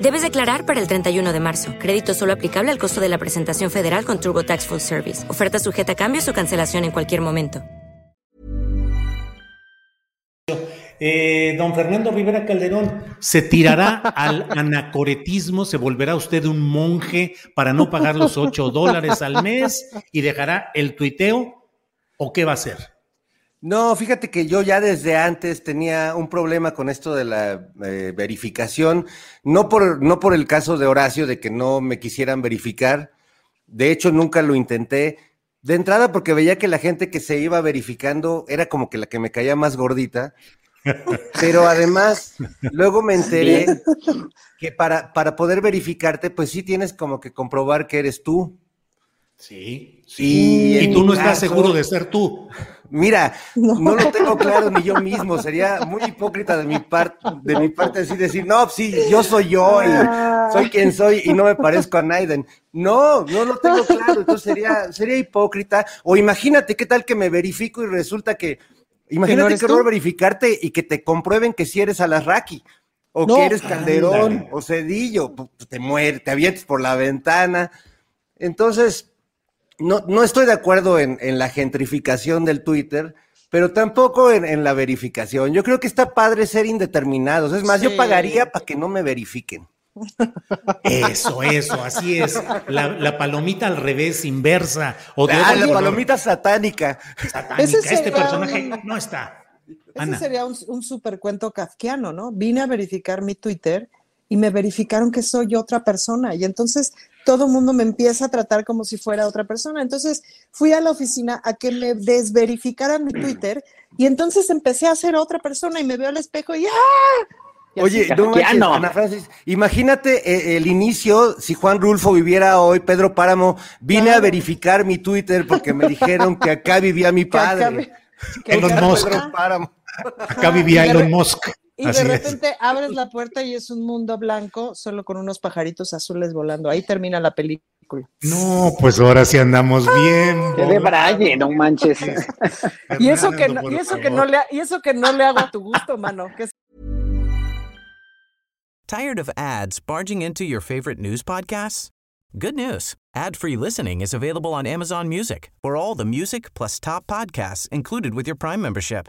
Debes declarar para el 31 de marzo. Crédito solo aplicable al costo de la presentación federal con TurboTax Full Service. Oferta sujeta a cambios o cancelación en cualquier momento. Eh, don Fernando Rivera Calderón, ¿se tirará al anacoretismo? ¿Se volverá usted un monje para no pagar los 8 dólares al mes y dejará el tuiteo? ¿O qué va a hacer? No, fíjate que yo ya desde antes tenía un problema con esto de la eh, verificación, no por, no por el caso de Horacio de que no me quisieran verificar, de hecho nunca lo intenté, de entrada porque veía que la gente que se iba verificando era como que la que me caía más gordita, pero además luego me enteré que para, para poder verificarte pues sí tienes como que comprobar que eres tú. Sí, sí. Y, tú no estás seguro de ser tú. Mira, no. lo tengo claro ni yo mismo. Sería muy hipócrita de mi parte, de mi parte así decir, no, sí, yo soy yo y soy quien soy y no me parezco a Naiden. No, no lo tengo claro. Entonces sería, sería hipócrita. O imagínate qué tal que me verifico y resulta que, imagínate que no verificarte y que te comprueben que si eres Alasraki. O que eres Calderón o Cedillo, te mueres, te avientes por la ventana. Entonces, no, no estoy de acuerdo en, la gentrificación del Twitter, pero tampoco en, la verificación. Yo creo que está padre ser indeterminados. Es más, yo pagaría para que no me verifiquen. Eso, eso, así es. La, palomita al revés, inversa. O ah, la palomita satánica. Satánica. Este personaje no está. Ese sería un, un super cuento kafkiano, ¿no? Vine a verificar mi Twitter y me verificaron que soy otra persona. Y entonces todo el mundo me empieza a tratar como si fuera otra persona. Entonces fui a la oficina a que me desverificaran mi Twitter y entonces empecé a ser otra persona y me veo al espejo y ¡ah! Oye, no Ana Francis, imagínate eh, el inicio, si Juan Rulfo viviera hoy, Pedro Páramo, vine a verificar mi Twitter porque me dijeron que acá vivía mi padre. Elon Musk. Acá vivía Elon Musk. Y de repente abres la puerta y es un mundo blanco, solo con unos pajaritos azules volando. Ahí termina la película. No, pues ahora sí andamos bien. Qué de braille, no manches. y eso que no, y eso que no le y eso que no le hago a tu gusto, mano. Tired of ads barging into your favorite news podcasts? Good news. Ad-free listening is available on Amazon Music. For all the music plus top podcasts included with your Prime membership.